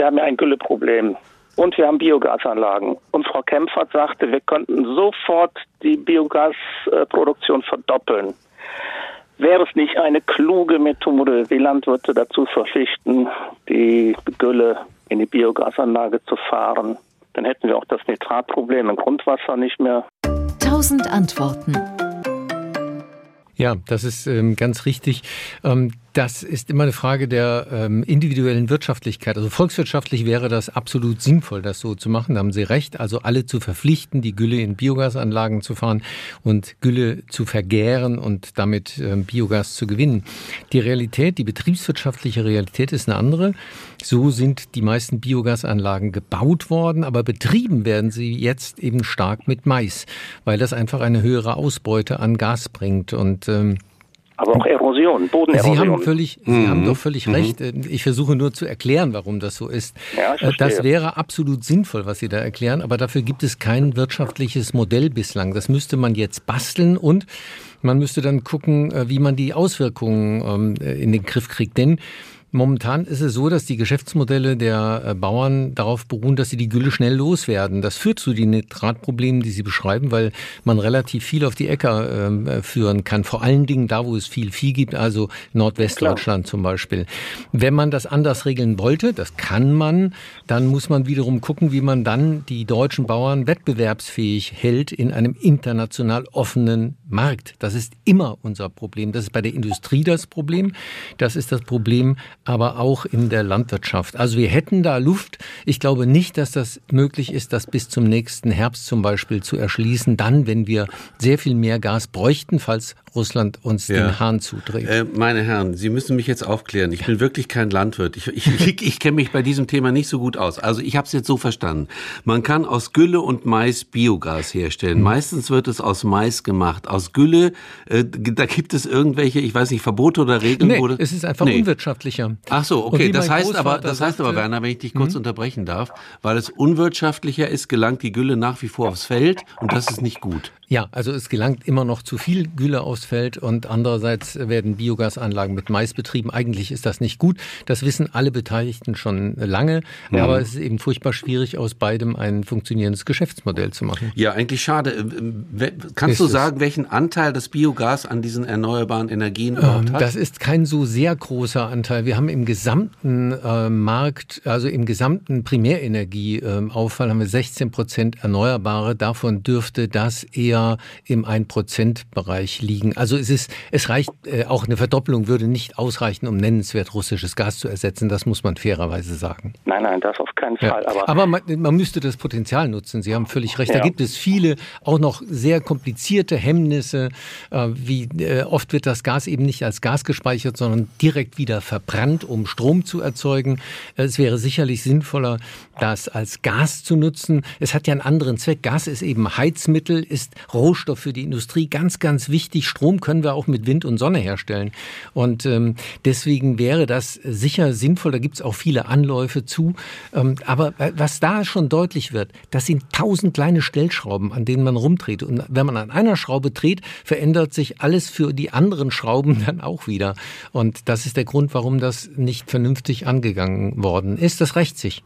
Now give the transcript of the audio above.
wir haben ja ein Gülleproblem und wir haben Biogasanlagen. Und Frau Kempfert sagte, wir könnten sofort die Biogasproduktion verdoppeln. Wäre es nicht eine kluge Methode, die Landwirte dazu verpflichten, die Gülle in die Biogasanlage zu fahren? Dann hätten wir auch das Nitratproblem im Grundwasser nicht mehr. Tausend Antworten. Ja, das ist ähm, ganz richtig. Ähm, das ist immer eine Frage der ähm, individuellen Wirtschaftlichkeit. Also volkswirtschaftlich wäre das absolut sinnvoll, das so zu machen. Da haben Sie recht. Also alle zu verpflichten, die Gülle in Biogasanlagen zu fahren und Gülle zu vergären und damit ähm, Biogas zu gewinnen. Die Realität, die betriebswirtschaftliche Realität ist eine andere. So sind die meisten Biogasanlagen gebaut worden, aber betrieben werden sie jetzt eben stark mit Mais, weil das einfach eine höhere Ausbeute an Gas bringt und ähm, aber auch Erosion, Bodenerosion. Sie haben völlig, Sie haben mhm. doch völlig mhm. recht. Ich versuche nur zu erklären, warum das so ist. Ja, ich das wäre absolut sinnvoll, was Sie da erklären, aber dafür gibt es kein wirtschaftliches Modell bislang. Das müsste man jetzt basteln und man müsste dann gucken, äh, wie man die Auswirkungen ähm, in den Griff kriegt. Denn Momentan ist es so, dass die Geschäftsmodelle der äh, Bauern darauf beruhen, dass sie die Gülle schnell loswerden. Das führt zu den Nitratproblemen, die Sie beschreiben, weil man relativ viel auf die Äcker ähm, äh, führen kann. Vor allen Dingen da, wo es viel Vieh gibt, also Nordwestdeutschland zum Beispiel. Wenn man das anders regeln wollte, das kann man, dann muss man wiederum gucken, wie man dann die deutschen Bauern wettbewerbsfähig hält in einem international offenen Markt. Das ist immer unser Problem. Das ist bei der Industrie das Problem. Das ist das Problem aber auch in der Landwirtschaft. Also wir hätten da Luft. Ich glaube nicht, dass das möglich ist, das bis zum nächsten Herbst zum Beispiel zu erschließen. Dann, wenn wir sehr viel mehr Gas bräuchten, falls Russland uns ja. den Hahn zudreht. Äh, meine Herren, Sie müssen mich jetzt aufklären. Ich bin wirklich kein Landwirt. Ich, ich, ich, ich kenne mich bei diesem Thema nicht so gut aus. Also ich habe es jetzt so verstanden. Man kann aus Gülle und Mais Biogas herstellen. Mhm. Meistens wird es aus Mais gemacht. Aus Gülle, äh, da gibt es irgendwelche, ich weiß nicht, Verbote oder Regeln? Nee, es ist einfach nee. unwirtschaftlicher. Ach so, okay. Das heißt aber, das heißt aber, Werner, wenn ich dich kurz mhm. Unterbrechen darf, weil es unwirtschaftlicher ist, gelangt die Gülle nach wie vor aufs Feld und das ist nicht gut. Ja, also es gelangt immer noch zu viel Gülle aufs Feld und andererseits werden Biogasanlagen mit Mais betrieben. Eigentlich ist das nicht gut. Das wissen alle Beteiligten schon lange. Ja. Aber es ist eben furchtbar schwierig, aus beidem ein funktionierendes Geschäftsmodell zu machen. Ja, eigentlich schade. Äh, kannst ist du sagen, es? welchen Anteil das Biogas an diesen erneuerbaren Energien überhaupt ähm, hat? Das ist kein so sehr großer Anteil. Wir haben im gesamten äh, Markt, also im gesamten Primärenergieauffall äh, haben wir 16 Prozent Erneuerbare. Davon dürfte das eher im 1%-Bereich liegen. Also es ist, es reicht, äh, auch eine Verdoppelung würde nicht ausreichen, um nennenswert russisches Gas zu ersetzen. Das muss man fairerweise sagen. Nein, nein, das auf keinen Fall. Ja. Aber, aber man, man, müsste das Potenzial nutzen. Sie haben völlig recht. Ja. Da gibt es viele, auch noch sehr komplizierte Hemmnisse. Äh, wie äh, oft wird das Gas eben nicht als Gas gespeichert, sondern direkt wieder verbrannt, um Strom zu erzeugen. Es wäre sicherlich sinnvoller, das als Gas zu nutzen. Es hat ja einen anderen Zweck. Gas ist eben Heizmittel, ist Rohstoff für die Industrie. Ganz, ganz wichtig. Strom können wir auch mit Wind und Sonne herstellen. Und ähm, deswegen wäre das sicher sinnvoll. Da gibt es auch viele Anläufe zu. Ähm, aber was da schon deutlich wird, das sind tausend kleine Stellschrauben, an denen man rumdreht. Und wenn man an einer Schraube dreht, verändert sich alles für die anderen Schrauben dann auch wieder. Und das ist der Grund, warum das nicht vernünftig angegangen worden ist. Das rächt sich.